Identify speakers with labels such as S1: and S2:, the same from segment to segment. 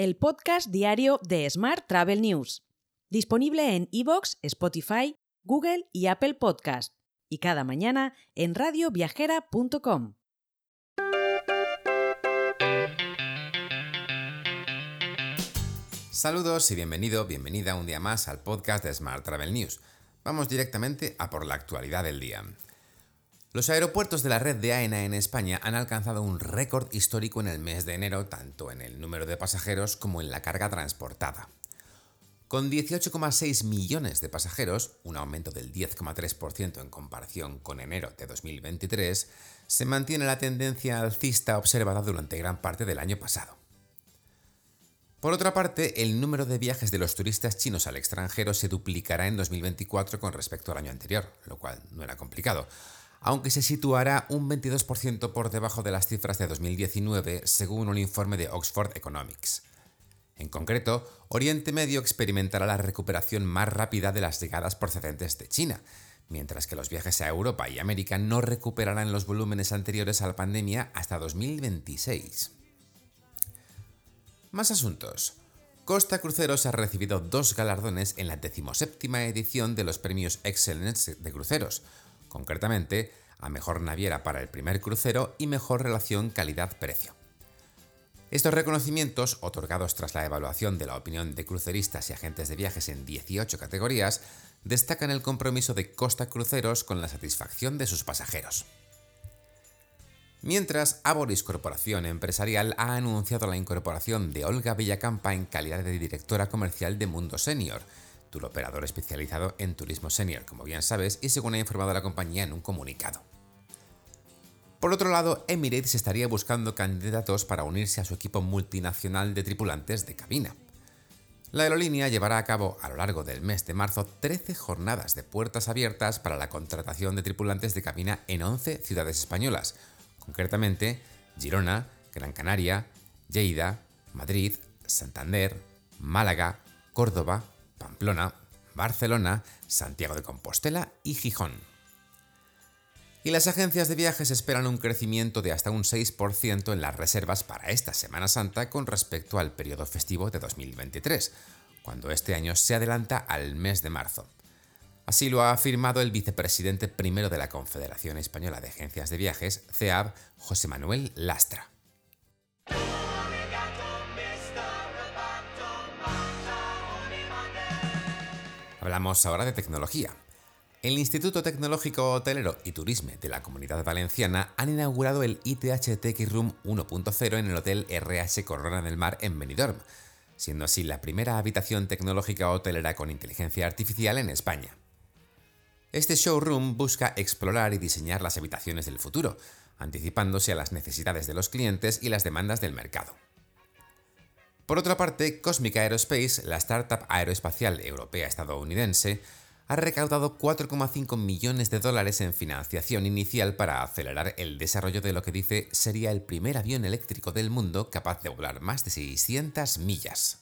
S1: el podcast diario de Smart Travel News, disponible en iVoox, Spotify, Google y Apple Podcast, y cada mañana en radioviajera.com.
S2: Saludos y bienvenido, bienvenida un día más al podcast de Smart Travel News. Vamos directamente a por la actualidad del día. Los aeropuertos de la red de AENA en España han alcanzado un récord histórico en el mes de enero, tanto en el número de pasajeros como en la carga transportada. Con 18,6 millones de pasajeros, un aumento del 10,3% en comparación con enero de 2023, se mantiene la tendencia alcista observada durante gran parte del año pasado. Por otra parte, el número de viajes de los turistas chinos al extranjero se duplicará en 2024 con respecto al año anterior, lo cual no era complicado aunque se situará un 22% por debajo de las cifras de 2019 según un informe de Oxford Economics. En concreto, Oriente Medio experimentará la recuperación más rápida de las llegadas procedentes de China, mientras que los viajes a Europa y América no recuperarán los volúmenes anteriores a la pandemia hasta 2026. Más asuntos. Costa Cruceros ha recibido dos galardones en la decimoséptima edición de los premios Excellence de Cruceros, concretamente a Mejor Naviera para el primer crucero y Mejor Relación Calidad-Precio. Estos reconocimientos, otorgados tras la evaluación de la opinión de cruceristas y agentes de viajes en 18 categorías, destacan el compromiso de Costa Cruceros con la satisfacción de sus pasajeros. Mientras, Aboris Corporación Empresarial ha anunciado la incorporación de Olga Villacampa en calidad de directora comercial de Mundo Senior, operador especializado en turismo senior, como bien sabes, y según ha informado la compañía en un comunicado. Por otro lado, Emirates estaría buscando candidatos para unirse a su equipo multinacional de tripulantes de cabina. La aerolínea llevará a cabo a lo largo del mes de marzo 13 jornadas de puertas abiertas para la contratación de tripulantes de cabina en 11 ciudades españolas, concretamente Girona, Gran Canaria, Lleida, Madrid, Santander, Málaga, Córdoba, Pamplona, Barcelona, Santiago de Compostela y Gijón. Y las agencias de viajes esperan un crecimiento de hasta un 6% en las reservas para esta Semana Santa con respecto al periodo festivo de 2023, cuando este año se adelanta al mes de marzo. Así lo ha afirmado el vicepresidente primero de la Confederación Española de Agencias de Viajes, CEAB, José Manuel Lastra. Hablamos ahora de tecnología. El Instituto Tecnológico Hotelero y Turisme de la Comunidad Valenciana han inaugurado el ITH Tech Room 1.0 en el Hotel RH Corona del Mar en Benidorm, siendo así la primera habitación tecnológica hotelera con inteligencia artificial en España. Este showroom busca explorar y diseñar las habitaciones del futuro, anticipándose a las necesidades de los clientes y las demandas del mercado. Por otra parte, Cosmic Aerospace, la startup aeroespacial europea estadounidense, ha recaudado 4,5 millones de dólares en financiación inicial para acelerar el desarrollo de lo que dice sería el primer avión eléctrico del mundo capaz de volar más de 600 millas.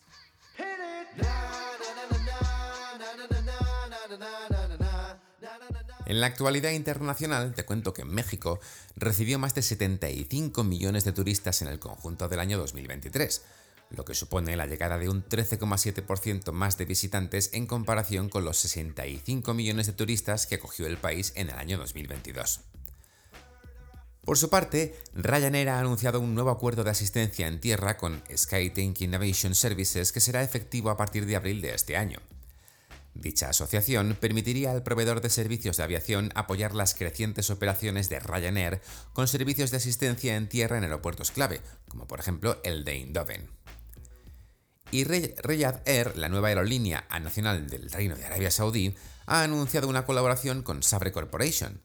S2: En la actualidad internacional, te cuento que México recibió más de 75 millones de turistas en el conjunto del año 2023, lo que supone la llegada de un 13,7% más de visitantes en comparación con los 65 millones de turistas que acogió el país en el año 2022. Por su parte, Ryanair ha anunciado un nuevo acuerdo de asistencia en tierra con SkyTink Innovation Services que será efectivo a partir de abril de este año. Dicha asociación permitiría al proveedor de servicios de aviación apoyar las crecientes operaciones de Ryanair con servicios de asistencia en tierra en aeropuertos clave, como por ejemplo el de Eindhoven. Y Riyadh Air, la nueva aerolínea nacional del Reino de Arabia Saudí, ha anunciado una colaboración con Sabre Corporation.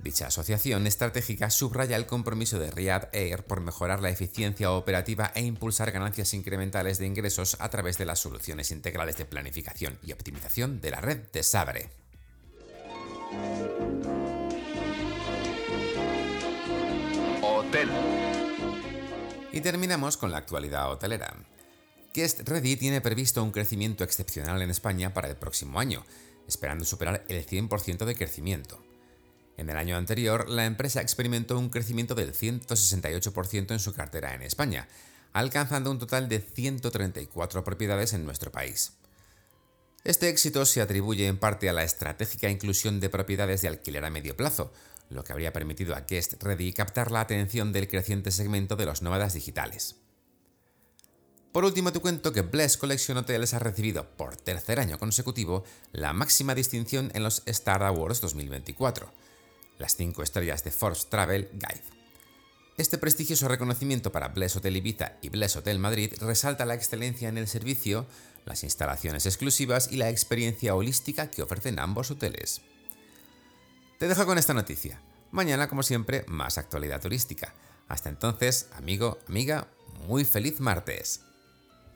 S2: Dicha asociación estratégica subraya el compromiso de Riyadh Air por mejorar la eficiencia operativa e impulsar ganancias incrementales de ingresos a través de las soluciones integrales de planificación y optimización de la red de Sabre. Hotel. Y terminamos con la actualidad hotelera. Guest Ready tiene previsto un crecimiento excepcional en España para el próximo año, esperando superar el 100% de crecimiento. En el año anterior, la empresa experimentó un crecimiento del 168% en su cartera en España, alcanzando un total de 134 propiedades en nuestro país. Este éxito se atribuye en parte a la estratégica inclusión de propiedades de alquiler a medio plazo, lo que habría permitido a Guest Ready captar la atención del creciente segmento de los nómadas digitales. Por último, te cuento que Bless Collection Hotels ha recibido por tercer año consecutivo la máxima distinción en los Star Awards 2024, las 5 estrellas de Forbes Travel Guide. Este prestigioso reconocimiento para Bless Hotel Ibiza y Bless Hotel Madrid resalta la excelencia en el servicio, las instalaciones exclusivas y la experiencia holística que ofrecen ambos hoteles. Te dejo con esta noticia. Mañana, como siempre, más actualidad turística. Hasta entonces, amigo, amiga, muy feliz martes.